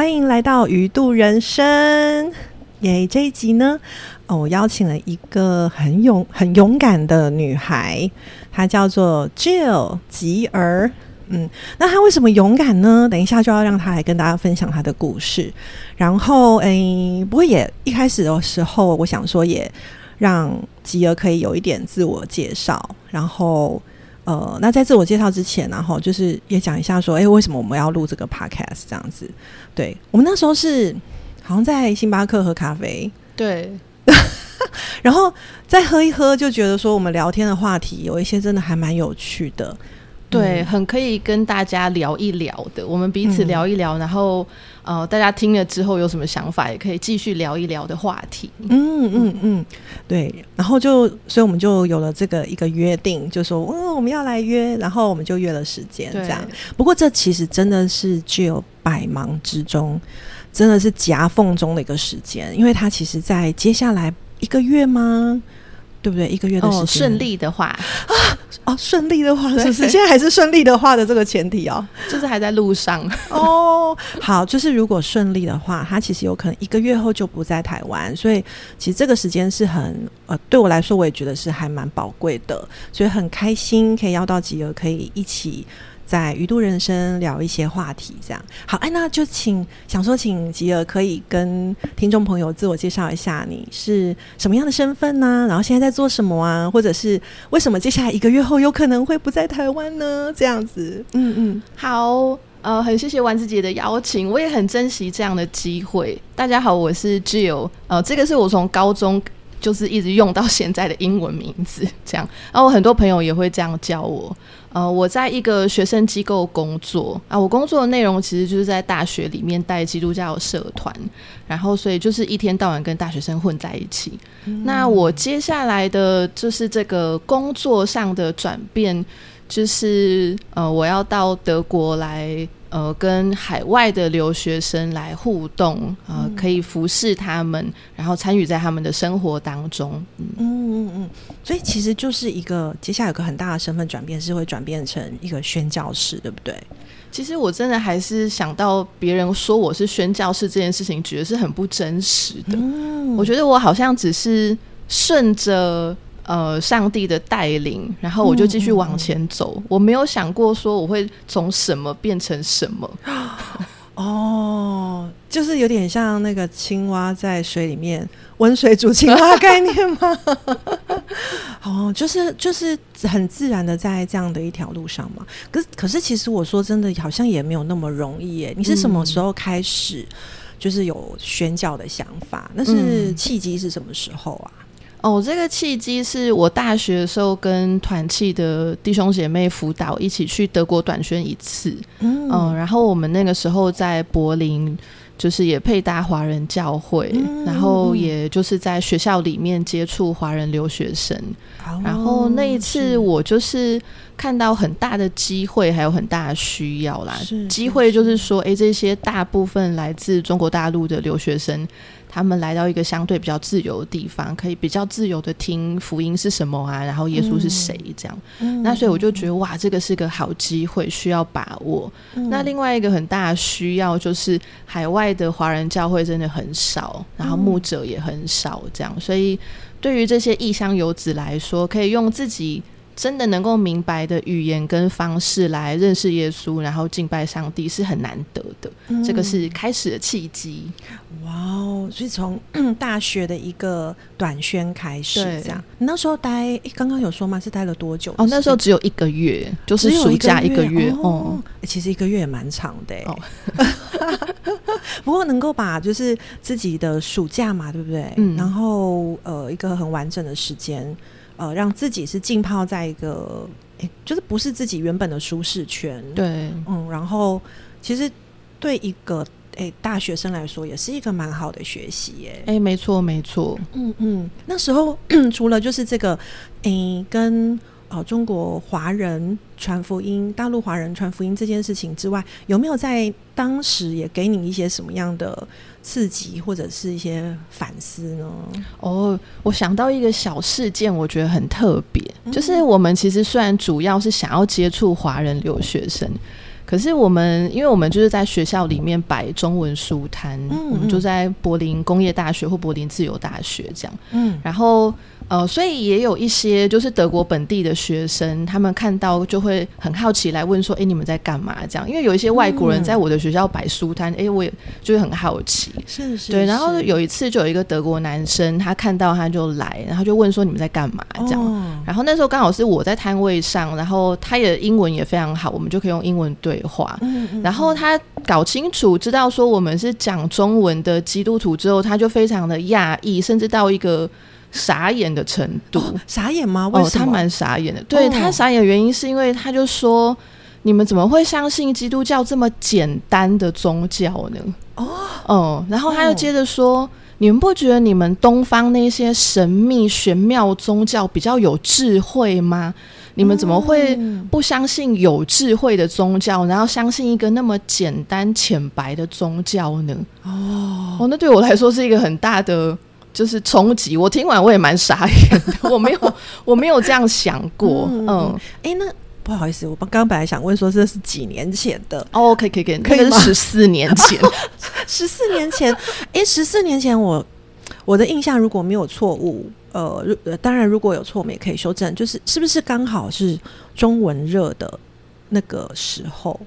欢迎来到鱼度人生。耶，这一集呢，我邀请了一个很勇、很勇敢的女孩，她叫做 Jill 吉儿。嗯，那她为什么勇敢呢？等一下就要让她来跟大家分享她的故事。然后，诶，不过也一开始的时候，我想说也让吉儿可以有一点自我介绍。然后，呃，那在自我介绍之前，然后就是也讲一下说，诶，为什么我们要录这个 podcast 这样子？对我们那时候是。好像在星巴克喝咖啡，对，然后再喝一喝，就觉得说我们聊天的话题有一些真的还蛮有趣的，对，很可以跟大家聊一聊的。我们彼此聊一聊，然后呃，大家听了之后有什么想法，也可以继续聊一聊的话题。嗯嗯嗯，对，然后就所以我们就有了这个一个约定，就说嗯我们要来约，然后我们就约了时间这样。不过这其实真的是具有百忙之中。真的是夹缝中的一个时间，因为他其实，在接下来一个月吗？对不对？一个月的时间，顺利的话啊，哦，顺利的话，是不是 现在还是顺利的话的这个前提哦，就是还在路上哦。好，就是如果顺利的话，他其实有可能一个月后就不在台湾，所以其实这个时间是很呃，对我来说，我也觉得是还蛮宝贵的，所以很开心可以邀到吉儿，可以一起。在鱼度人生聊一些话题，这样好哎，那就请想说，请吉尔可以跟听众朋友自我介绍一下，你是什么样的身份呢？然后现在在做什么啊？或者是为什么接下来一个月后有可能会不在台湾呢？这样子，嗯嗯，好，呃，很谢谢丸子姐的邀请，我也很珍惜这样的机会。大家好，我是 Jill，呃，这个是我从高中就是一直用到现在的英文名字，这样，然后我很多朋友也会这样叫我。呃，我在一个学生机构工作啊，我工作的内容其实就是在大学里面带基督教社团，然后所以就是一天到晚跟大学生混在一起。那我接下来的就是这个工作上的转变，就是呃，我要到德国来。呃，跟海外的留学生来互动，呃，可以服侍他们，然后参与在他们的生活当中。嗯嗯嗯，所以其实就是一个接下来有个很大的身份转变，是会转变成一个宣教士，对不对？其实我真的还是想到别人说我是宣教士这件事情，觉得是很不真实的。我觉得我好像只是顺着。呃，上帝的带领，然后我就继续往前走。我没有想过说我会从什么变成什么。哦，就是有点像那个青蛙在水里面温水煮青蛙概念吗？哦，就是就是很自然的在这样的一条路上嘛。可是可是，其实我说真的，好像也没有那么容易耶。你是什么时候开始就是有宣教的想法？那是契机是什么时候啊？哦，这个契机是我大学的时候跟团契的弟兄姐妹辅导一起去德国短宣一次，嗯，然后我们那个时候在柏林，就是也配搭华人教会，然后也就是在学校里面接触华人留学生，然后那一次我就是看到很大的机会，还有很大的需要啦。机会就是说，哎，这些大部分来自中国大陆的留学生。他们来到一个相对比较自由的地方，可以比较自由的听福音是什么啊，然后耶稣是谁这样。那所以我就觉得哇，这个是个好机会，需要把握。那另外一个很大的需要就是海外的华人教会真的很少，然后牧者也很少，这样。所以对于这些异乡游子来说，可以用自己。真的能够明白的语言跟方式来认识耶稣，然后敬拜上帝是很难得的。这个是开始的契机。哇哦！所以从 大学的一个短宣开始，这样。你那时候待，刚刚有说吗？是待了多久？哦，那时候只有一个月，就是暑假一个月。哦，其实一个月也蛮长的。哦，不过能够把就是自己的暑假嘛，对不对？嗯。然后呃，一个很完整的时间。呃，让自己是浸泡在一个，就是不是自己原本的舒适圈。对，嗯，然后其实对一个诶大学生来说，也是一个蛮好的学习耶。哎，没错，没错。嗯嗯，那时候除了就是这个，诶，跟。哦，中国华人传福音，大陆华人传福音这件事情之外，有没有在当时也给你一些什么样的刺激，或者是一些反思呢？哦，我想到一个小事件，我觉得很特别，就是我们其实虽然主要是想要接触华人留学生。可是我们，因为我们就是在学校里面摆中文书摊，嗯我们嗯就在柏林工业大学或柏林自由大学这样。嗯然后呃，所以也有一些就是德国本地的学生，他们看到就会很好奇来问说：“哎，你们在干嘛？”这样，因为有一些外国人嗯在我的学校摆书摊，哎、我也就会很好奇。是是，对，然后有一次就有一个德国男生，他看到他就来，然后就问说：“你们在干嘛？”这样。哦然后那时候刚好是我在摊位上，然后他也英文也非常好，我们就可以用英文对话。嗯嗯然后他搞清楚，知道说我们是讲中文的基督徒之后，他就非常的讶异，甚至到一个傻眼的程度。哦傻眼吗？为哦，什么？他蛮傻眼的。对、哦他傻眼的原因是因为他就说：“你们怎么会相信基督教这么简单的宗教呢？”哦，嗯，然后他又哦接着说。你们不觉得你们东方那些神秘玄妙宗教比较有智慧吗？你们怎么会嗯不相信有智慧的宗教，然后相信一个那么简单浅白的宗教呢？哦，哦，那对我来说是一个很大的就是冲击。我听完我也蛮傻眼的，我没有 我没有这样想过。嗯嗯，哎，那不好意思，我刚刚本来想问说这是几年前的，哦，可以可以可以，十四年前。十四年前，哎，十四年前我我的印象如果没有错误，呃，如呃当然如果有错，我们也可以修正，就是是不是刚好是中文热的那个时候？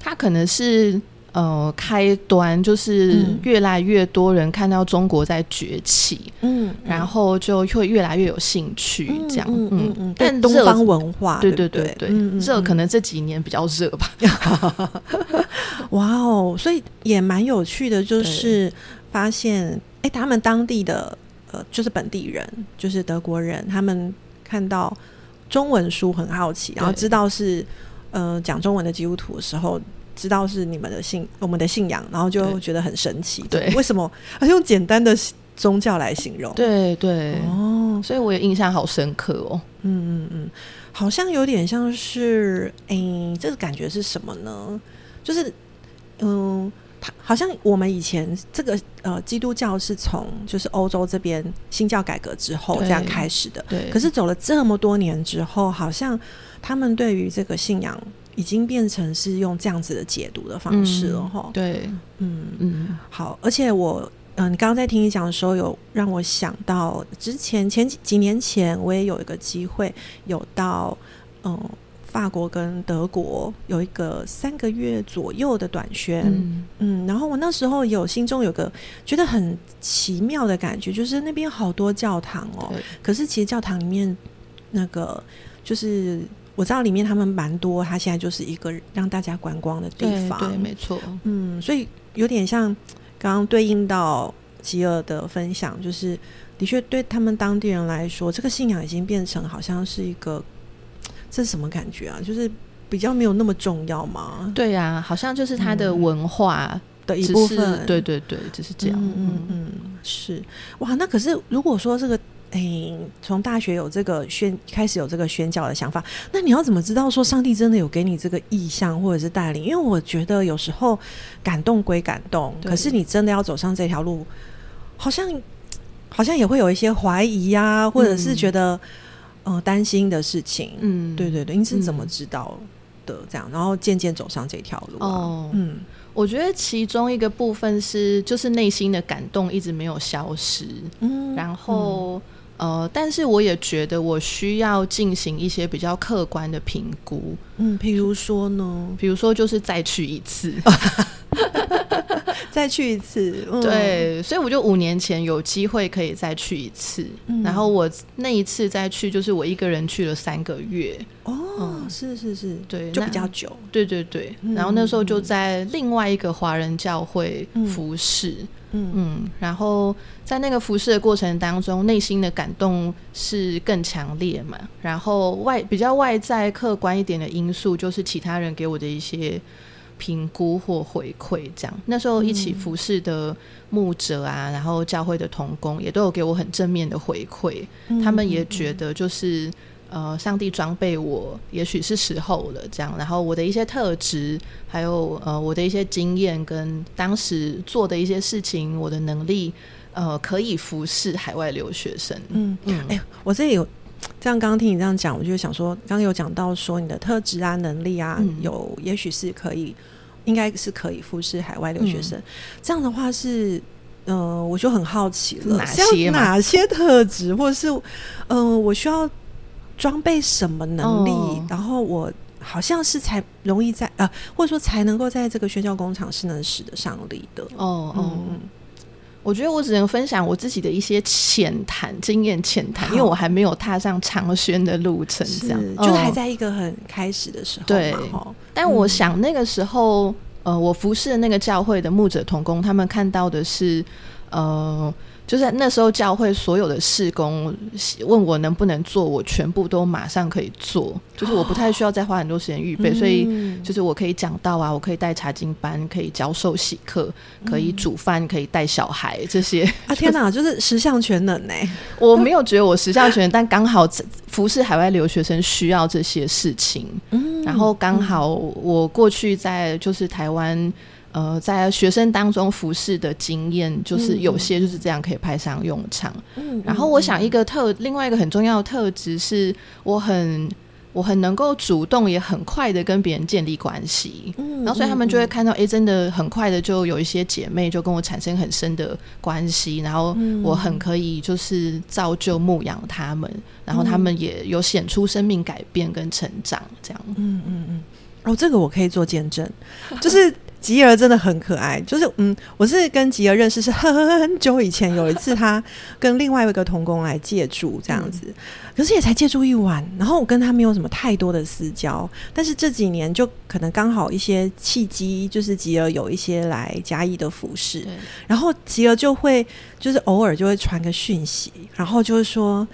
它可能是呃开端，就是嗯。越来越多人看到中国在崛起，嗯，然后就会越来越有兴趣，这样。嗯嗯嗯，但东方文化，对对对对？热可能这几年比较热吧。哇哦，所以也蛮有趣的，就是发现，哎，他们当地的呃，就是本地人，就是德国人，他们看到中文书很好奇，然后知道是呃讲中文的基督徒的时候。知道是你们的信，我们的信仰，然后就觉得很神奇。对为什么啊用简单的宗教来形容？，对对，哦，所以我也印象好深刻哦。嗯嗯嗯，好像有点像是，哎、这个感觉是什么呢？就是，嗯，它好像我们以前这个呃基督教是从就是欧洲这边新教改革之后这样开始的，对，可是走了这么多年之后，好像他们对于这个信仰已经变成是用这样子的解读的方式了，哈、对，嗯，嗯，好，而且我，嗯、你刚刚在听你讲的时候，有让我想到之前前几几年前，我也有一个机会有到，嗯、法国跟德国有一个三个月左右的短宣，嗯。嗯然后我那时候有心中有个觉得很奇妙的感觉，就是那边好多教堂哦，可是其实教堂里面那个就是我知道里面他们蛮多，它现在就是一个让大家观光的地方，对对，没错，嗯，所以有点像刚刚对应到吉尔的分享，就是的确对他们当地人来说，这个信仰已经变成好像是一个，这是什么感觉啊？就是比较没有那么重要吗？对呀、好像就是他的嗯文化的一部分，对对对，只是这样。嗯嗯嗯，是哇。那可是如果说这个，诶，从大学有这个宣开始有这个宣教的想法，那你要怎么知道说上帝真的有给你这个意向或者是带领？因为我觉得有时候感动归感动，可是你真的要走上这条路，好像好像也会有一些怀疑呀、或者是嗯觉得呃担心的事情。嗯，对对对，你是怎么嗯知道的？这样，然后渐渐走上这条路啊。哦，嗯我觉得其中一个部分是，就是内心的感动一直没有消失，嗯然后。呃，但是我也觉得我需要进行一些比较客观的评估，嗯，譬如说呢，比如说就是再去一次，再去一次，嗯、对，所以我就五年前有机会可以再去一次，嗯。然后我那一次再去，就是我一个人去了三个月，哦，嗯是是是，对就比较久，对对对，嗯然后那时候就在另外一个华人教会嗯服侍，嗯嗯，然后在那个服侍的过程当中，内心的感动是更强烈嘛。然后外比较外在客观一点的因素，就是其他人给我的一些评估或回馈。这样，那时候一起服侍的牧者啊，然后教会的同工也都有给我很正面的回馈，嗯他们也觉得就是。呃，上帝装备我，也许是时候了。这样，然后我的一些特质，还有呃我的一些经验，跟当时做的一些事情，我的能力，呃，可以服侍海外留学生。嗯，嗯，哎、我这里有这样刚刚听你这样讲，我就想说，刚刚有讲到说你的特质啊、能力啊，嗯有也许是可以，应该是可以服侍海外留学生。这样的话是，呃，我就很好奇了，哪些哪些特质，或者是，呃，我需要装备什么能力，哦。然后我。好像是才容易在呃，或者说才能够在这个宣教工厂是能使得上力的。哦哦，嗯我觉得我只能分享我自己的一些浅谈经验，浅谈，因为我还没有踏上长宣的路程，这样。是，就还嗯在一个很开始的时候对。但我想那个时候，呃，我服侍的那个教会的牧者同工，他们看到的是，呃，就是那时候教会所有的事工，问我能不能做，我全部都马上可以做，就是我不太需要再花很多时间预备，所以嗯就是我可以讲道啊，我可以带查经班，可以教授喜课，可以煮饭，可以带小孩这些。啊天哪，就是十项全能呢、我没有觉得我十项全能，但刚好服侍海外留学生需要这些事情。嗯然后刚好我过去在就是台湾。呃，在学生当中服侍的经验，就是有些就是这样可以派上用场。嗯然后我想一个特，另外一个很重要的特质是，我很我很能够主动，也很快的跟别人建立关系。嗯然后所以他们就会看到，哎、真的很快的就有一些姐妹就跟我产生很深的关系，然后嗯我很可以就是造就牧养他们，然后他们也有显出生命改变跟成长，这样。嗯嗯嗯，哦，这个我可以做见证，就是吉儿真的很可爱。就是嗯，我是跟吉儿认识是很很久以前，有一次他跟另外一个童工来借住这样子，可是也才借住一晚，然后我跟他没有什么太多的私交，但是这几年就可能刚好一些契机，就是吉儿有一些来嘉义的服饰，然后吉儿就会就是偶尔就会传个讯息，然后就是说。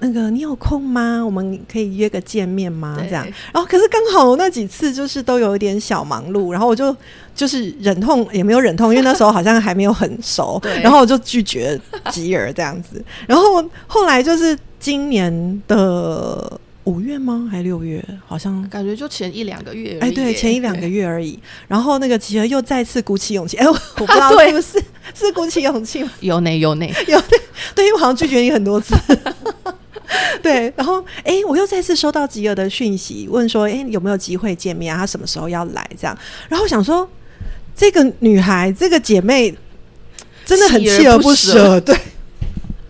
那个你有空吗？我们可以约个见面吗？对这样，然后可是刚好我那几次就是都有一点小忙碌，然后我就就是忍痛也没有忍痛，因为那时候好像还没有很熟，然后我就拒绝吉尔这样子。然后后来就是今年的五月吗？还六月？好像感觉就前一两个月哎，对，前一两个月而已。然后那个吉尔又再次鼓起勇气，哎，我我 不知道是不是是鼓起勇气吗？有内有内，有对对，因为我好像拒绝你很多次。对，然后哎，我又再次收到吉尔的讯息，问说，哎，有没有机会见面啊？她什么时候要来？这样，然后我想说，这个女孩，这个姐妹，真的很锲而不舍，对。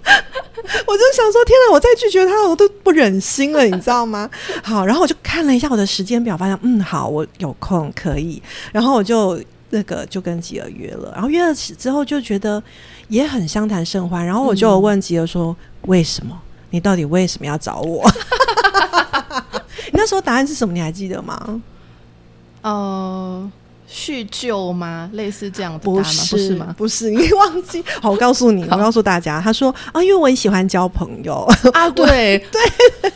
我就想说，天哪！我再拒绝她，我都不忍心了，你知道吗？好，然后我就看了一下我的时间表，发现嗯，好，我有空可以。然后我就那个就跟吉尔约了，然后约了之后就觉得也很相谈甚欢。然后我就问吉尔说：“为什么？你到底为什么要找我？” 你那时候答案是什么？你还记得吗？呃，叙旧吗？类似这样的答案吗？不是，不是吗？不是，你忘记？好，我告诉你，我告诉大家，他说啊，因为我很喜欢交朋友，啊，对 对，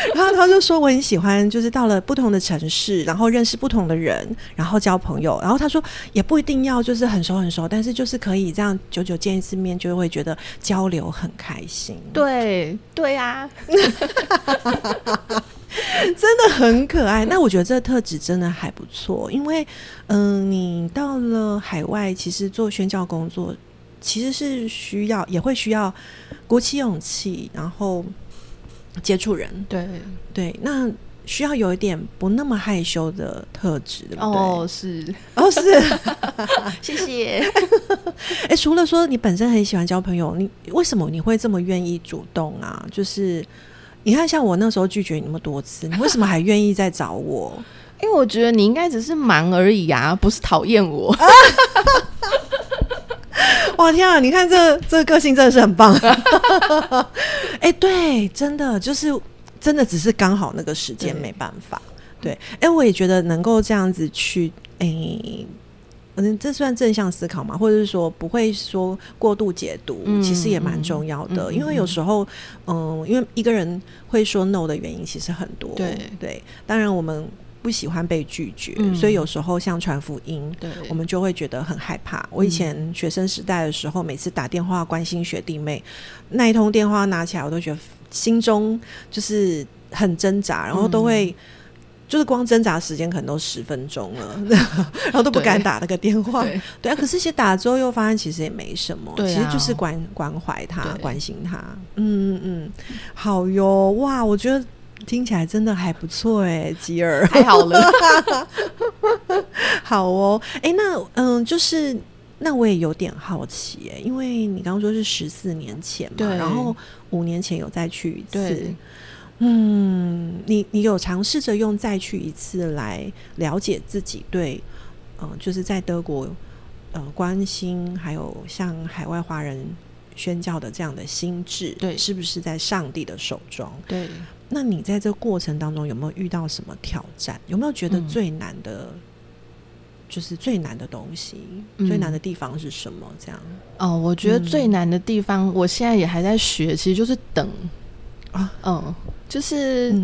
然后他就说我很喜欢，就是到了不同的城市，然后认识不同的人，然后交朋友。然后他说也不一定要就是很熟很熟，但是就是可以这样久久见一次面，就会觉得交流很开心。对，对啊，真的很可爱。那我觉得这个特质真的还不错，因为嗯、你到了海外，其实做宣教工作其实是需要，也会需要鼓起勇气，然后接触人。对，对，那需要有一点不那么害羞的特质，对不对？哦，是，哦，是。谢谢。哎，除了说你本身很喜欢交朋友，你为什么你会这么愿意主动啊？就是你看，像我那时候拒绝你那么多次，你为什么还愿意再找我？因为我觉得你应该只是忙而已啊，不是讨厌我。哇天啊！你看这这个个性真的是很棒。哎、对，真的就是真的只是刚好那个时间没办法。对，哎、我也觉得能够这样子去，哎、嗯，这算正向思考嘛，或者是说不会说过度解读，嗯其实也蛮重要的。因为有时候，嗯，因为一个人会说 no 的原因其实很多。对对，当然我们不喜欢被拒绝，嗯。所以有时候像传福音，对，我们就会觉得很害怕。我以前学生时代的时候，每次打电话关心学弟妹，那一通电话拿起来，我都觉得心中就是很挣扎，然后都会就是光挣扎时间可能都十分钟了，然后都不敢打那个电话。对。啊，可是其实打了之后又发现其实也没什么，其实就是关关怀他、关心他。嗯嗯嗯，好哟，哇，我觉得听起来真的还不错哎，吉尔，太好了，好哦。哎，那嗯，就是那我也有点好奇哎，因为你刚刚说是十四年前嘛，然后五年前有再去一次。嗯，你你有尝试着用再去一次来了解自己对，嗯，就是在德国，呃，关心还有向海外华人宣教的这样的心智，对，是不是在上帝的手中？对。那你在这过程当中有没有遇到什么挑战？有没有觉得最难的，就是最难的东西，最难的地方是什么？这样？哦，我觉得最难的地方，我现在也还在学，其实就是等啊，嗯。就是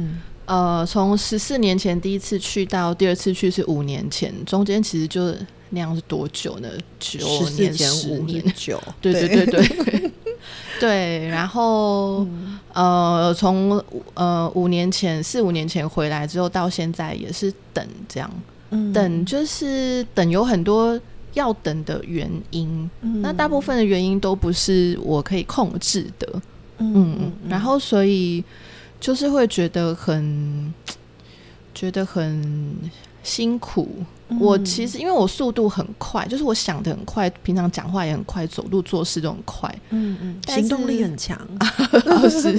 呃，从十四年前第一次去到第二次去是五年前，中间其实就那样是多久呢？九年、十年、九，对对对对对。然后呃，从呃五年前四五年前回来之后，到现在也是等这样，等就是等有很多要等的原因，那大部分的原因都不是我可以控制的，嗯，然后所以。就是会觉得很觉得很辛苦。我其实因为我速度很快，就是我想的很快，平常讲话也很快，走路做事都很快。嗯嗯，行动力很强。是，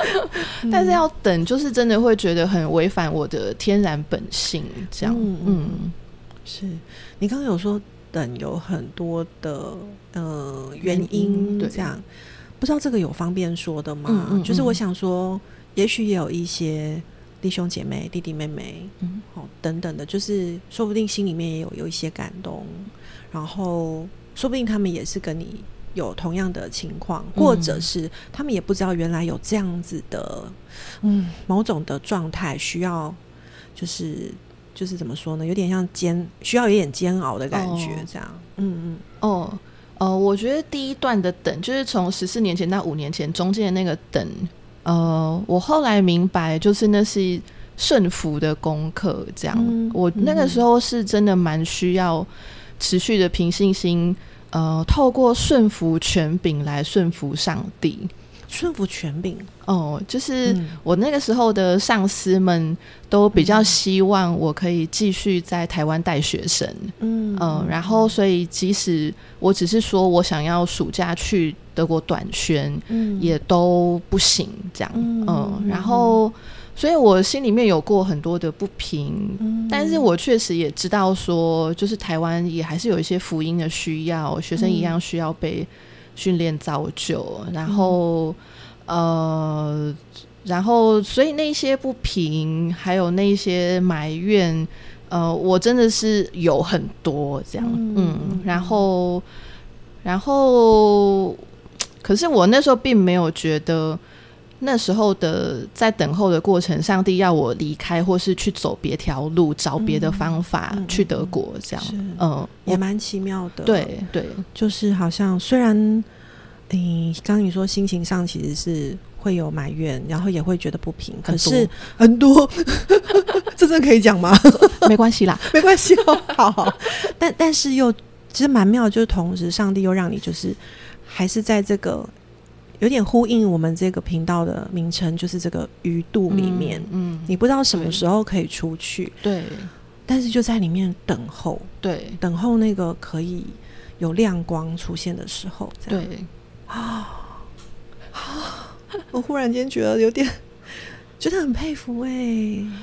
但是要等，就是真的会觉得很违反我的天然本性。这样，嗯，是你刚刚有说等有很多的呃原因，这样不知道这个有方便说的吗？就是我想说。也许也有一些弟兄姐妹、弟弟妹妹，嗯，好，等等的，就是说不定心里面也有有一些感动，然后说不定他们也是跟你有同样的情况，或者是他们也不知道原来有这样子的，嗯，某种的状态需要，就是就是怎么说呢？有点像煎，需要有点煎熬的感觉，这样，嗯嗯，哦，呃，我觉得第一段的等，就是从十四年前到五年前中间的那个等。呃，我后来明白，就是那是顺服的功课。这样，我那个时候是真的蛮需要持续的凭信心，呃，透过顺服权柄来顺服上帝。顺服权柄。哦，就是我那个时候的上司们都比较希望我可以继续在台湾带学生。嗯嗯，然后所以即使我只是说我想要暑假去。德国短宣，嗯，也都不行，这样，嗯，然后，所以我心里面有过很多的不平，嗯，但是我确实也知道说，就是台湾也还是有一些福音的需要，学生一样需要被训练造就，然后，呃，然后，所以那些不平，还有那些埋怨，呃，我真的是有很多这样，嗯，然后，然后。可是我那时候并没有觉得那时候的在等候的过程，上帝要我离开，或是去走别条路，找别的方法去德国，这样，嗯，也蛮奇妙的。对对，就是好像虽然，你刚刚你说心情上其实是会有埋怨，然后也会觉得不平，可是很多，这真可以讲吗？没关系啦，没关系哦。好，但但是又其实蛮妙，就是同时上帝又让你就是。还是在这个有点呼应我们这个频道的名称，就是这个鱼肚里面。嗯，你不知道什么时候可以出去，对，但是就在里面等候，对，等候那个可以有亮光出现的时候。对啊啊！我忽然间觉得有点觉得很佩服哎，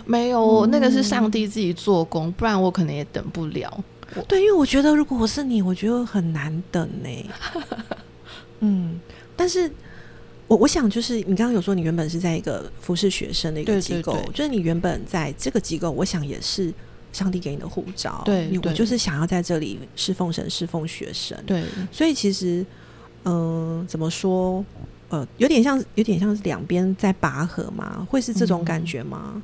没有，那个是上帝自己做工，不然我可能也等不了。对，因为我觉得如果我是你，我觉得很难等呢。嗯，但是我我想就是你刚刚有说你原本是在一个服侍学生的一个机构，就是你原本在这个机构，我想也是上帝给你的护照，对，我就是想要在这里侍奉神、侍奉学生，对，所以其实嗯，怎么说呃，有点像有点像是两边在拔河吗，会是这种感觉吗？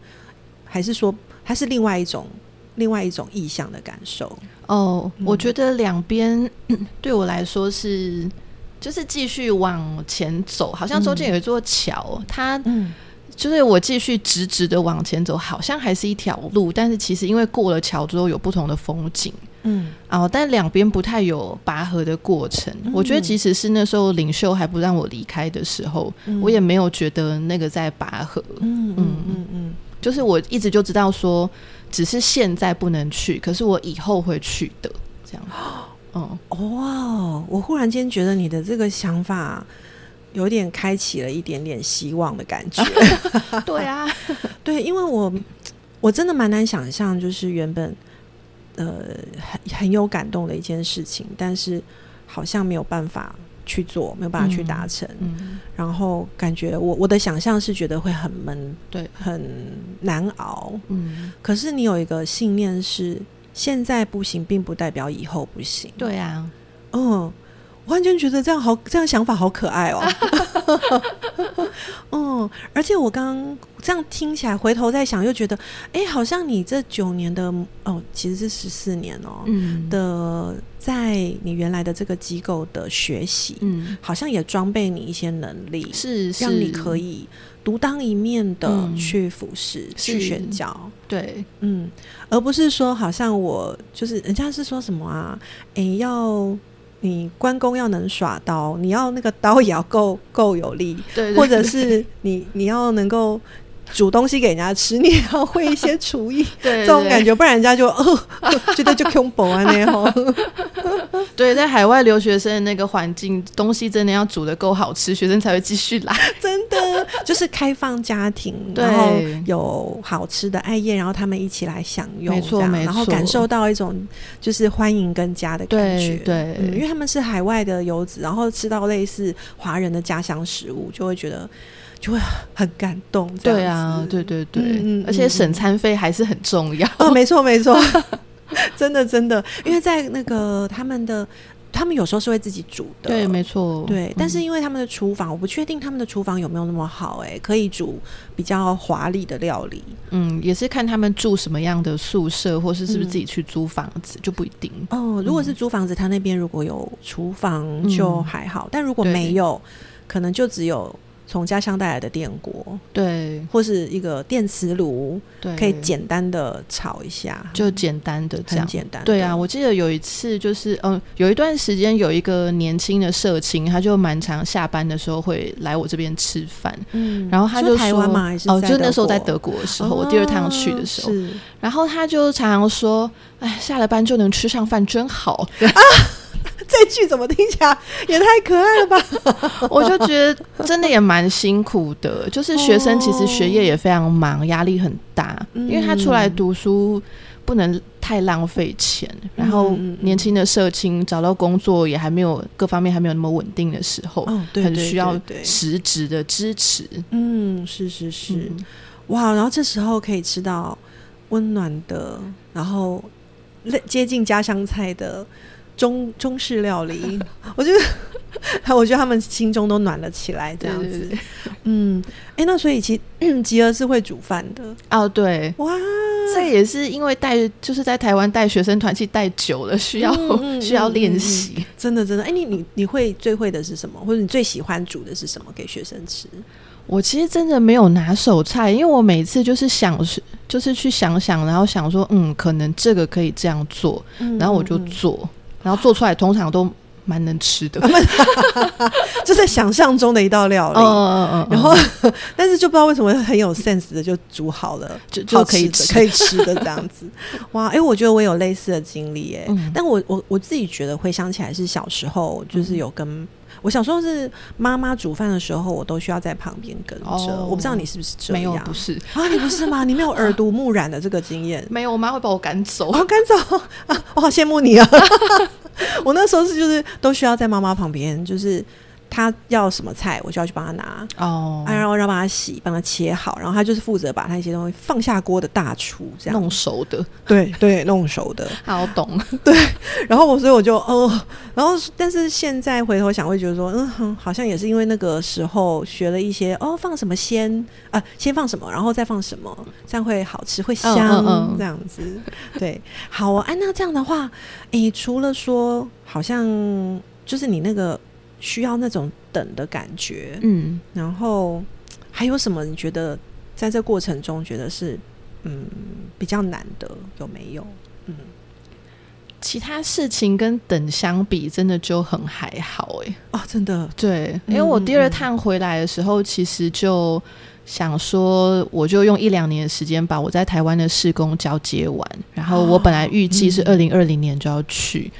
还是说它是另外一种另外一种意向的感受？哦，我觉得两边 对我来说是。就是继续往前走，好像中间有一座桥，它就是我继续直直的往前走，好像还是一条路，但是其实因为过了桥之后有不同的风景，嗯。哦，但两边不太有拔河的过程。我觉得即使是那时候领袖还不让我离开的时候，我也没有觉得那个在拔河。嗯嗯嗯。嗯，就是我一直就知道说，只是现在不能去，可是我以后会去的，这样。哦，哇！我忽然间觉得你的这个想法有点开启了一点点希望的感觉。对啊，对，因为我我真的蛮难想象，就是原本呃很很有感动的一件事情，但是好像没有办法去做，没有办法去达成。嗯，然后感觉我我的想象是觉得会很闷，对，很难熬。嗯，可是你有一个信念是。现在不行，并不代表以后不行。对啊，嗯，完全觉得这样好，这样想法好可爱哦。嗯，而且我刚刚这样听起来，回头再想，又觉得，哎，好像你这九年的哦，其实是十四年哦，嗯的，在你原来的这个机构的学习，嗯，好像也装备你一些能力，是让你可以。独当一面的去俯视、去宣教，对，嗯，而不是说好像我就是人家是说什么啊？哎，要你关公要能耍刀，你要那个刀也要够够有力，对，或者是你你要能够。煮东西给人家吃，你也要会一些厨艺，对这种感觉，不然人家就哦，觉得就恐怖啊那样。对，在海外留学生的那个环境，东西真的要煮的够好吃，学生才会继续来。真的，就是开放家庭，然后有好吃的爱宴，然后他们一起来享用，没错，没错，然后感受到一种就是欢迎跟家的感觉。对，因为他们是海外的游子，然后吃到类似华人的家乡食物，就会觉得。就会很感动，对啊，对对对，而且省餐费还是很重要。哦，没 错没错，真的真的，因为在那个他们的，他们有时候是会自己煮的，对，没错，对。但是因为他们的厨房，我不确定他们的厨房有没有那么好，哎，可以煮比较华丽的料理。嗯，也是看他们住什么样的宿舍，或是是不是自己去租房子，就不一定。哦，如果是租房子，他那边如果有厨房就还好，但如果没有，可能就只有。从家乡带来的电锅，对，或是一个电磁炉，对，可以简单的炒一下，就简单的这样，简单。对啊，我记得有一次，就是嗯，有一段时间有一个年轻的社青，他就蛮常下班的时候会来我这边吃饭，嗯，然后他就台湾嘛，哦，就那时候在德国的时候，我第二趟去的时候，然后他就常常说，哎，下了班就能吃上饭真好。这句怎么听起来也太可爱了吧？我就觉得真的也蛮辛苦的，就是学生其实学业也非常忙，压力很大，因为他出来读书不能太浪费钱，然后年轻的社青找到工作也还没有各方面还没有那么稳定的时候，很需要实质的支持。嗯，是是是，哇！然后这时候可以吃到温暖的，然后接近家乡菜的。中中式料理，我觉得，我觉得他们心中都暖了起来，这样子。嗯，哎，那所以其实 吉儿是会煮饭的哦。对，哇，这也是因为带就是在台湾带学生团去带久了，需要 需要练习。真的，真的。哎，你你你会最会的是什么？或者你最喜欢煮的是什么给学生吃？我其实真的没有拿手菜，因为我每次就是想是就是去想想，然后想说，嗯，可能这个可以这样做，然后我就做。然后做出来通常都蛮能吃的，就在想象中的一道料理。嗯嗯嗯。然后，但是就不知道为什么很有 sense 的就煮好了，就就可以可以吃的这样子。哇！哎，我觉得我有类似的经历哎，但我我我自己觉得回想起来是小时候，就是有跟。我小时候是妈妈煮饭的时候，我都需要在旁边跟着。我不知道你是不是这样？没有，不是啊，你不是吗？你没有耳濡目染的这个经验？没有，我妈会把我赶走。我赶走 啊！我好羡慕你啊！我那时候是就是都需要在妈妈旁边，就是。他要什么菜，我就要去帮他拿哦，然后让帮他洗，帮他切好，然后他就是负责把那些东西放下锅的大厨，这样弄熟的，对对，弄熟的，好懂，对。然后我所以我就哦，然后但是现在回头想，会觉得说，嗯，好像也是因为那个时候学了一些哦，放什么先啊，先放什么，然后再放什么，这样会好吃，会香，这样子。对，好啊，那这样的话，诶，除了说，好像就是你那个。需要那种等的感觉，嗯，然后还有什么？你觉得在这过程中觉得是嗯比较难的，有没有？嗯，其他事情跟等相比，真的就很还好哎。哦，真的，对，因为我第二趟回来的时候，其实就。想说，我就用一两年的时间把我在台湾的施工交接完，然后我本来预计是二零二零年就要去，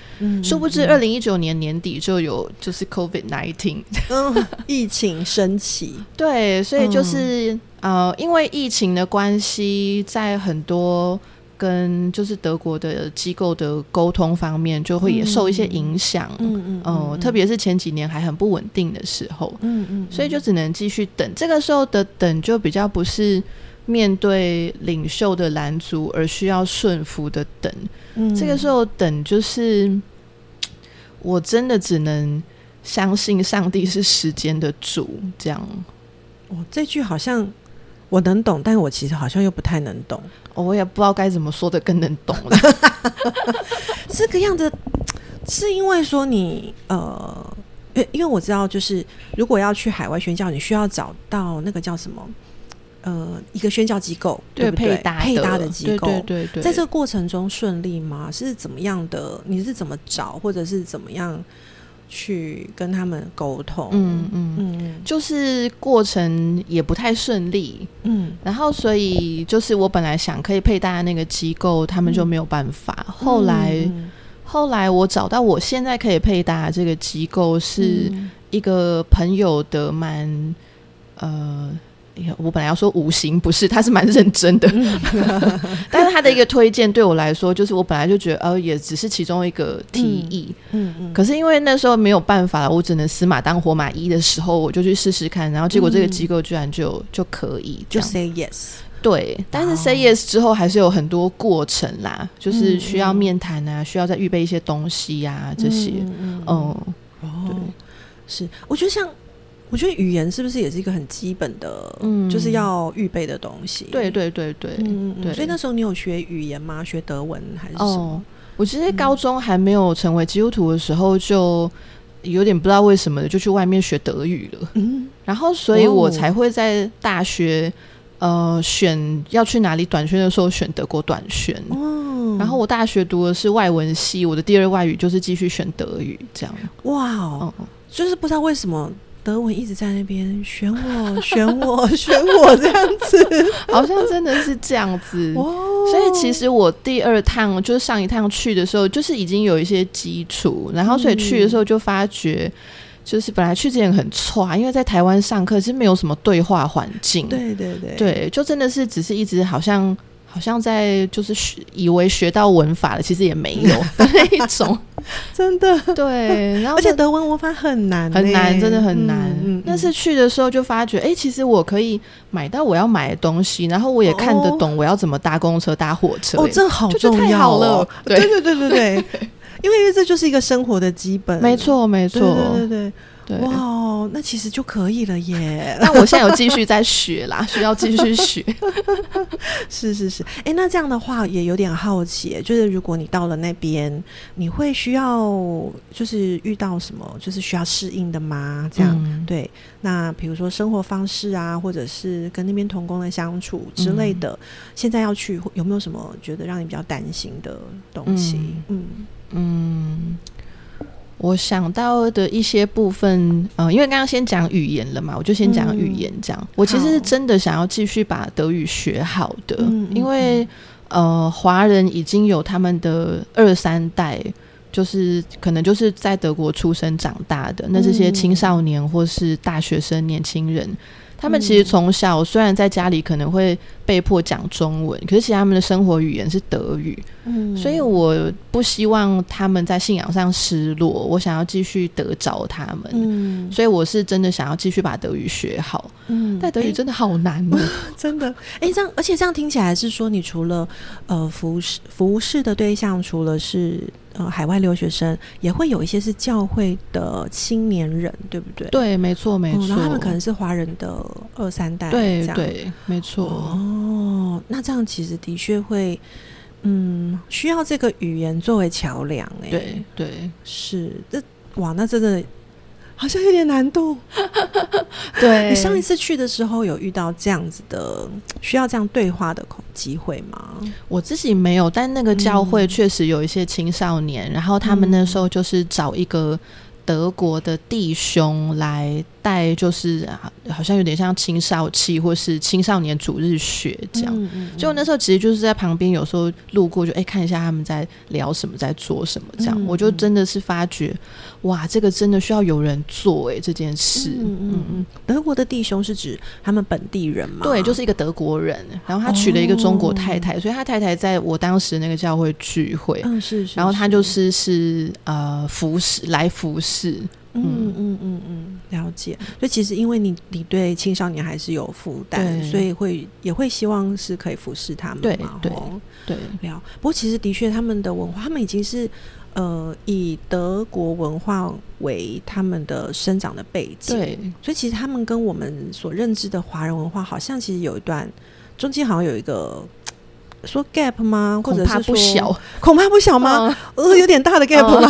殊不知二零一九年年底就有就是 COVID nineteen，疫情升起，对，所以就是呃，因为疫情的关系，在很多。跟就是德国的机构的沟通方面，就会也受一些影响。嗯嗯，特别是前几年还很不稳定的时候。嗯嗯，所以就只能继续等。这个时候的等，就比较不是面对领袖的拦阻，而需要顺服的等。嗯，这个时候等，就是我真的只能相信上帝是时间的主。这样，哦，这句好像我能懂，但是我其实好像又不太能懂。我也不知道该怎么说的更能懂了。这个样子是因为说你呃，因因为我知道，就是如果要去海外宣教，你需要找到那个叫什么呃一个宣教机构，对不对？配搭的机构，对对对。在这个过程中顺利吗？是怎么样的？你是怎么找，或者是怎么样？去跟他们沟通，嗯嗯。嗯，就是过程也不太顺利，嗯，然后所以就是我本来想可以配搭那个机构，他们就没有办法。后来后来我找到我现在可以配搭这个机构，是一个朋友的蛮呃。我本来要说无形不是，他是蛮认真的，但是他的一个推荐对我来说，就是我本来就觉得，呃，也只是其中一个提议，嗯嗯。可是因为那时候没有办法了，我只能死马当活马医的时候，我就去试试看，然后结果这个机构居然就就可以，就 say yes。对，但是 say yes 之后还是有很多过程啦，就是需要面谈啊，需要再预备一些东西呀，这些，嗯，哦，对，是，我觉得像。我觉得语言是不是也是一个很基本的，嗯，就是要预备的东西。对对对对，嗯嗯。所以那时候你有学语言吗？学德文还是什么？我其实高中还没有成为基督徒的时候，就有点不知道为什么就去外面学德语了。嗯，然后所以我才会在大学呃选要去哪里短宣的时候选德国短宣。哦，然后我大学读的是外文系，我的第二外语就是继续选德语。这样哇哦，就是不知道为什么。德文一直在那边选我，选我，选我这样子，好像真的是这样子。所以其实我第二趟就是上一趟去的时候，就是已经有一些基础，然后所以去的时候就发觉，就是本来去之前很差，因为在台湾上课是没有什么对话环境，对对对，对，就真的是只是一直好像。好像在就是学，以为学到文法了，其实也没有 那一种，真的对。然后而且德文文法很难，很难，真的很难。但是去的时候就发觉，哎，其实我可以买到我要买的东西，然后我也看得懂我要怎么搭公车、搭火车。哦，这好重要了。对对对对对，因为因为这就是一个生活的基本。没错，没错，对对对。哇。那其实就可以了耶。那我现在有继续在学啦，需要继续学。是是是，哎，那这样的话也有点好奇，就是如果你到了那边，你会需要就是遇到什么，就是需要适应的吗？这样对。那比如说生活方式啊，或者是跟那边同工的相处之类的，现在要去有没有什么觉得让你比较担心的东西？嗯嗯。我想到的一些部分，呃，因为刚刚先讲语言了嘛，我就先讲语言。这样，我其实是真的想要继续把德语学好的，因为呃，华人已经有他们的二三代，就是可能就是在德国出生长大的，那这些青少年或是大学生、年轻人。他们其实从小虽然在家里可能会被迫讲中文，可是其实他们的生活语言是德语。嗯，所以我不希望他们在信仰上失落，我想要继续得着他们。嗯，所以我是真的想要继续把德语学好。嗯，但德语真的好难哦，真的。哎，这样而且这样听起来是说，你除了呃服侍服侍的对象，除了是。呃，海外留学生也会有一些是教会的青年人，对不对？对，没错，没错。然后他们可能是华人的二三代，对对，没错。哦，那这样其实的确会，嗯，需要这个语言作为桥梁。哎，对对，是。这哇，那真的好像有点难度。对，你上一次去的时候有遇到这样子的需要这样对话的机会吗？我自己没有，但那个教会嗯确实有一些青少年，然后他们那时候就是找一个德国的弟兄来带，就是啊好像有点像青少期或是青少年主日学这样。嗯嗯所以我那时候其实就是在旁边，有时候路过就哎、看一下他们在聊什么，在做什么这样，嗯我就真的是发觉，哇，这个真的需要有人做哎、这件事，嗯嗯嗯，德国的弟兄是指他们本地人吗？对，就是一个德国人，然后他娶了一个中国太哦。太，所以他太太在我当时那个教会聚会，嗯是是，然后他就是。是呃服侍来服侍，嗯嗯。嗯嗯，了解。所以其实因为你你对青少年还是有负担，所以会也会希望是可以服侍他们对嘛。对吼。对。了。不过其实的确他们的文化，他们已经是呃以德国文化为他们的生长的背景，对所以其实他们跟我们所认知的华人文化好像其实有一段中间好像有一个。说 gap 吗？或恐怕者是说不小，恐怕不小吗？呃，有点大的 gap 吗？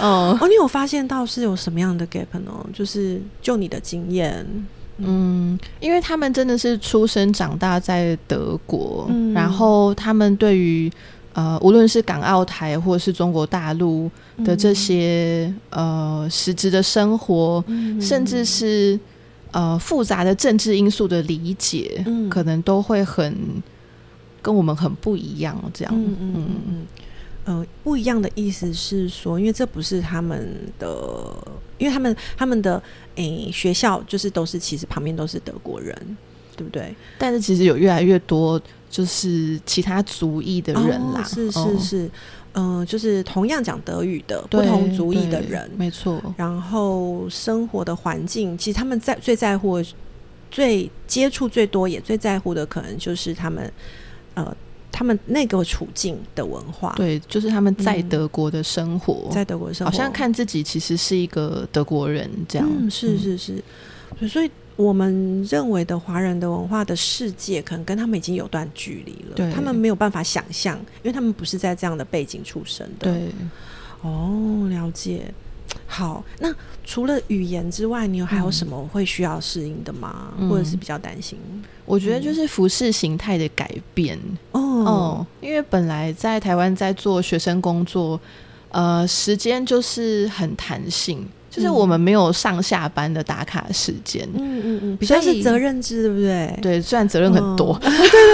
嗯哦，你有发现到是有什么样的 gap 呢？就是就你的经验，嗯，因为他们真的是出生长大在德国，嗯然后他们对于呃无论是港澳台或是中国大陆的这些、呃实质的生活，嗯。甚至是呃复杂的政治因素的理解，嗯。可能都会很跟我们很不一样。这样，嗯嗯嗯。嗯，呃，不一样的意思是说，因为这不是他们的，因为他们他们的诶、学校就是都是其实旁边都是德国人，对不对？但是其实有越来越多就是其他族裔的人啦，哦是是嗯。是，嗯、就是同样讲德语的不同族裔的人，没错，然后生活的环境，其实他们在最在乎、最接触最多也最在乎的，可能就是他们呃他们那个处境的文化。，对，就是他们在嗯。德国的生活，在德国生活，好像看自己其实是一个德国人这样，嗯，是是是，所以我们认为的华人的文化的世界，可能跟他们已经有段距离了。对他们没有办法想象，因为他们不是在这样的背景出生的。，对。哦，了解。好，那除了语言之外，你有还有嗯什么会需要适应的吗？嗯或者是比较担心？我觉得就是服饰形态的改变哦哦，因为本来在台湾在做学生工作，呃，时间就是很弹性，就是我们没有上下班的打卡时间。嗯嗯嗯，比较是责任制，对不对？对，虽然责任很多，对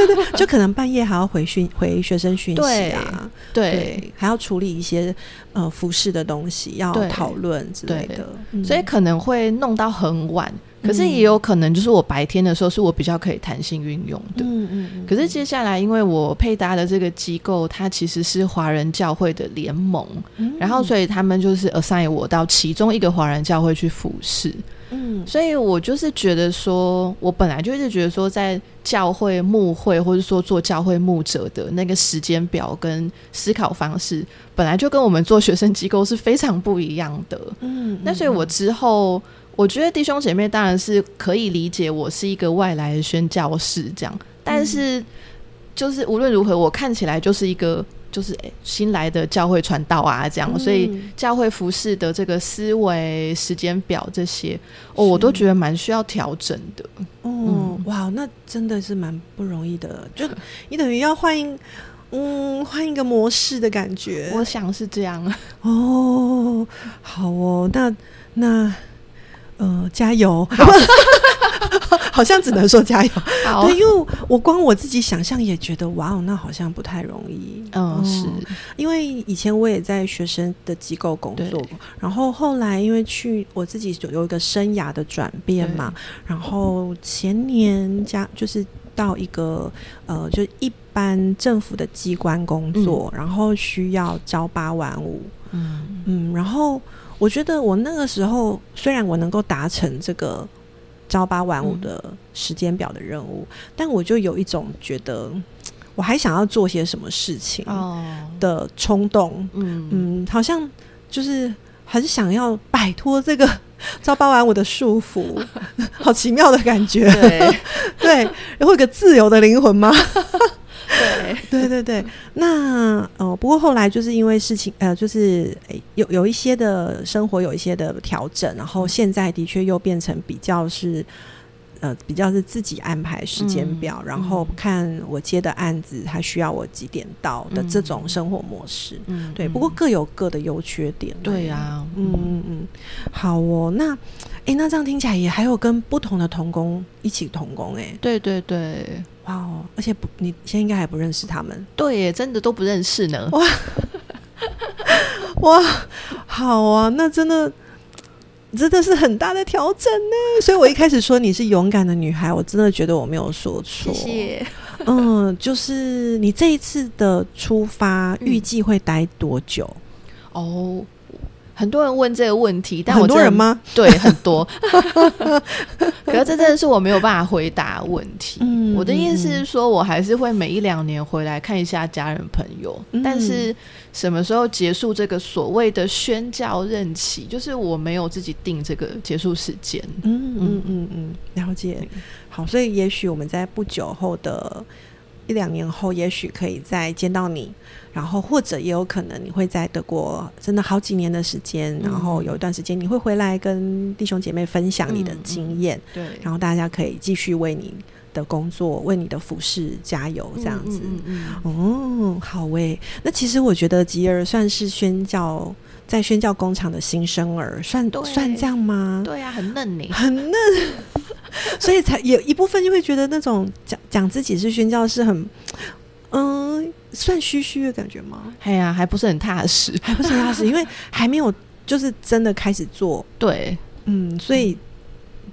对对就可能半夜还要回讯回学生讯息啊，对，对，还要处理一些呃服饰的东西，要讨论之类的，嗯所以可能会弄到很晚。可是也有可能，就是我白天的时候是我比较可以弹性运用的。嗯嗯嗯，可是接下来，因为我配搭的这个机构，它其实是华人教会的联盟，嗯然后所以他们就是 assign 我到其中一个华人教会去服侍。嗯所以我就是觉得说，我本来就一直觉得说，在教会牧会或者说做教会牧者的那个时间表跟思考方式，本来就跟我们做学生机构是非常不一样的。嗯，那所以我之后，我觉得弟兄姐妹当然是可以理解我是一个外来的宣教士这样，但是就是无论如何，我看起来就是一个就是、诶新来的教会传道啊这样，所以嗯教会服饰的这个思维、时间表这些，哦，我都觉得蛮需要调整的。哦，哇，那真的是蛮不容易的，就你等于要换一嗯换一个模式的感觉。我想是这样，哦，好哦，那那呃，加油！好。像只能说加油。对，因为我光我自己想象也觉得，哇哦，那好像不太容易。嗯，哦是，因为以前我也在学生的机构工作对，然后后来因为去我自己有有一个生涯的转变嘛，然后前年加就是到一个呃，就一般政府的机关工作，然后需要朝八晚五，嗯。嗯，然后我觉得我那个时候虽然我能够达成这个朝八晚五的时间表的任务，但我就有一种觉得我还想要做些什么事情哦，的冲动，嗯嗯，好像就是很想要摆脱这个 朝八晚五的束缚，好奇妙的感觉。对，然后有个自由的灵魂吗？对对对对，那呃，不过后来就是因为事情，呃，就是有有一些的生活有一些的调整，然后现在的确又变成比较是。呃，比较是自己安排时间表，然后看我接的案子，他需要我几点到的这种生活模式。嗯，对。不过各有各的优缺点。对呀，嗯嗯嗯。好哦，那哎，那这样听起来也还有跟不同的童工一起童工哎。对对对，哇哦！而且不，你现在应该还不认识他们。对，真的都不认识呢。哇哇，好啊，那真的。真的是很大的调整呢，所以我一开始说你是勇敢的女孩，我真的觉得我没有说错。谢谢。嗯，就是你这一次的出发预计会待多久？哦。很多人问这个问题，但很多人吗？对，很多。可是这真的是我没有办法回答问题。我的意思是说，我还是会每一两年回来看一下家人朋友，但是什么时候结束这个所谓的宣教任期，就是我没有自己定这个结束时间。嗯嗯嗯嗯，了解。好，所以也许我们在不久后的。一两年后，也许可以再见到你，然后或者也有可能你会在德国真的好几年的时间，然后有一段时间你会回来跟弟兄姐妹分享你的经验，对，然后大家可以继续为你的工作、为你的服饰加油，这样子。哦，好诶，那其实我觉得吉尔算是宣教在宣教工厂的新生儿，算算这样吗？对啊，很嫩呢，很嫩。所以才 有一部分就会觉得那种讲讲自己是宣教是很，嗯，算虚虚的感觉吗？哎呀，还不是很踏实，还不是很踏实，因为还没有就是真的开始做。对，嗯，所以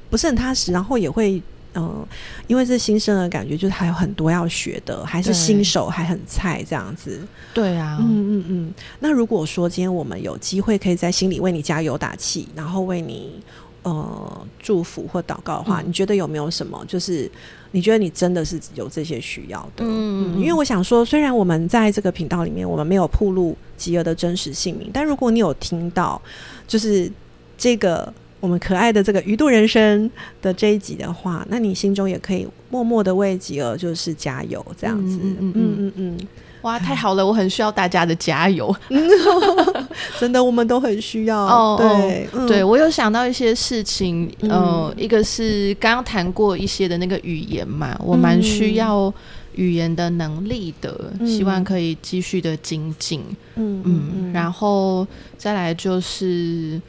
不是很踏实，然后也会嗯，因为是新生的感觉，就是还有很多要学的，还是新手，还很菜这样子。对啊，嗯嗯嗯。那如果说今天我们有机会可以在心里为你加油打气，然后为你。呃，祝福或祷告的话，你觉得有没有什么？就是你觉得你真的是有这些需要的？嗯，因为我想说，虽然我们在这个频道里面，我们没有铺露吉儿的真实姓名，但如果你有听到，就是这个我们可爱的这个鱼肚人生的这一集的话，那你心中也可以默默的为吉儿就是加油，这样子。嗯嗯嗯嗯。哇，太好了！我很需要大家的加油，真的，我们都很需要。哦，对，对我有想到一些事情，呃，一个是刚刚谈过一些的那个语言嘛，我蛮需要语言的能力的，希望可以继续的精进。嗯嗯，然后再来就是。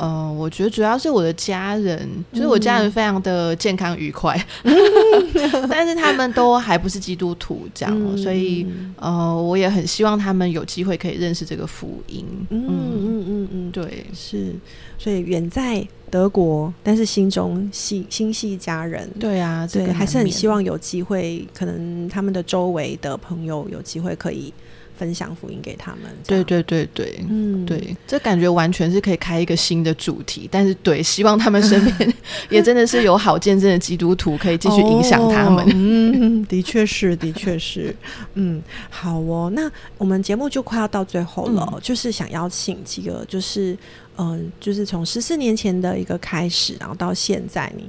嗯，我觉得主要是我的家人，就是我家人非常的健康愉快，但是他们都还不是基督徒，这样，所以呃，我也很希望他们有机会可以认识这个福音。嗯嗯嗯嗯，对，是，所以远在德国，但是心中系心系家人，对啊，对，还是很希望有机会，可能他们的周围的朋友有机会可以。分享福音给他们，对对对对，嗯，对，这感觉完全是可以开一个新的主题。但是，对，希望他们身边 也真的是有好见证的基督徒，可以继续影响他们。嗯，的确是，的确是，嗯，好哦。那我们节目就快要到最后了，就是想邀请几个，就是嗯，就是从十四年前的一个开始，然后到现在，你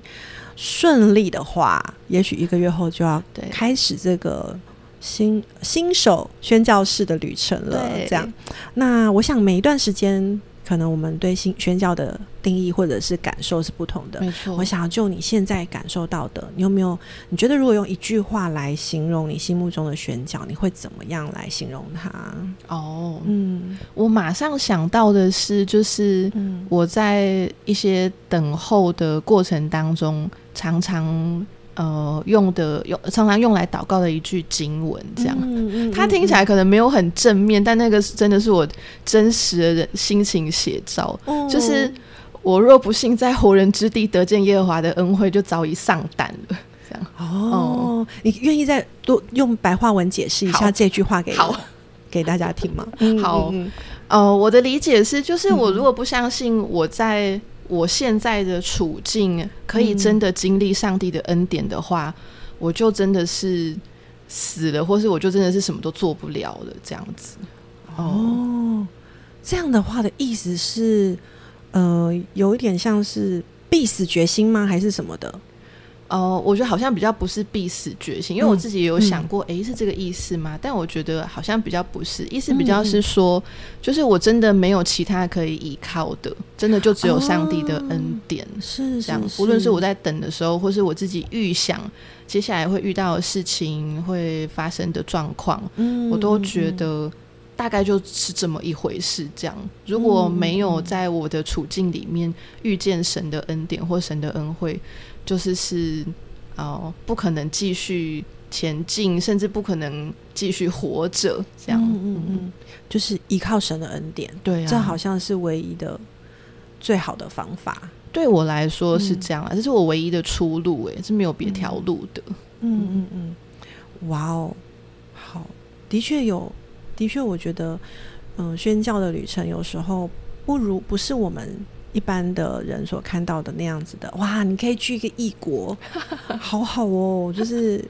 顺利的话，也许一个月后就要开始这个。新新手宣教士的旅程了，这样。那我想每一段时间，可能我们对新宣教的定义或者是感受是不同的。没错，我想要就你现在感受到的，你有没有？你觉得如果用一句话来形容你心目中的宣教，你会怎么样来形容它？哦，嗯，我马上想到的是，就是我在一些等候的过程当中，常常。呃，用的用常常用来祷告的一句经文，这样，它听起来可能没有很正面，但那个是真的是我真实的人心情写照。就是我若不幸在活人之地得见耶和华的恩惠，就早已丧胆了。这样哦，你愿意再多用白话文解释一下这句话给给大家听吗？好，呃，我的理解是，就是我如果不相信我在。我现在的处境可以真的经历上帝的恩典的话，我就真的是死了，或是我就真的是什么都做不了了，这样子。哦，这样的话的意思是，呃，有一点像是必死决心吗？还是什么的？哦，我觉得好像比较不是必死决心，因为我自己也有想过，诶，是这个意思吗？但我觉得好像比较不是，意思比较是说，就是我真的没有其他可以依靠的，真的就只有上帝的恩典，是这样。无论是我在等的时候，或是我自己预想接下来会遇到的事情会发生的状况，我都觉得大概就是这么一回事。这样，如果没有在我的处境里面遇见神的恩典或神的恩惠。就是是哦，不可能继续前进，甚至不可能继续活着，这样，嗯嗯嗯，就是依靠神的恩典，对，啊这好像是唯一的最好的方法。对我来说是这样啊，这是我唯一的出路，哎，是没有别条路的。嗯嗯嗯，哇哦，好，的确有，的确，我觉得，嗯，宣教的旅程有时候不如不是我们。一般的人所看到的那样子的，哇！你可以去一个异国，好好哦。就是，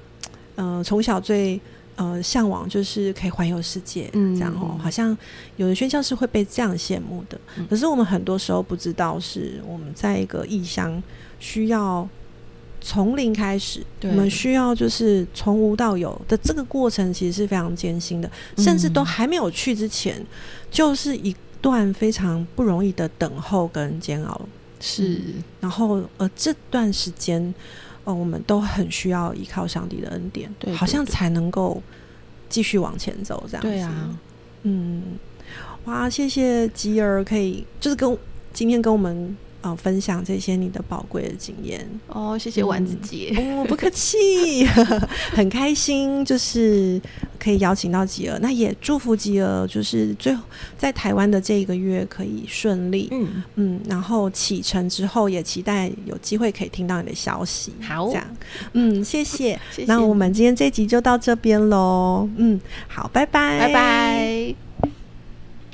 嗯，从小最呃向往就是可以环游世界，这样哦。好像有的宣教是会被这样羡慕的。可是我们很多时候不知道，是我们在一个异乡需要从零开始，我们需要就是从无到有的这个过程，其实是非常艰辛的。甚至都还没有去之前，就是一。段非常不容易的等候跟煎熬是，然后呃这段时间，呃我们都很需要依靠上帝的恩典，对，好像才能够继续往前走这样子。对啊，嗯，哇，谢谢吉儿，可以就是跟今天跟我们。哦，分享这些你的宝贵的经验哦，谢谢丸子姐，哦，不客气，很开心，就是可以邀请到吉儿，那也祝福吉儿，就是最后在台湾的这一个月可以顺利，嗯嗯，然后启程之后也期待有机会可以听到你的消息，好，这样，嗯，谢 谢，那我们今天这集就到这边喽，嗯，好，拜拜，拜拜。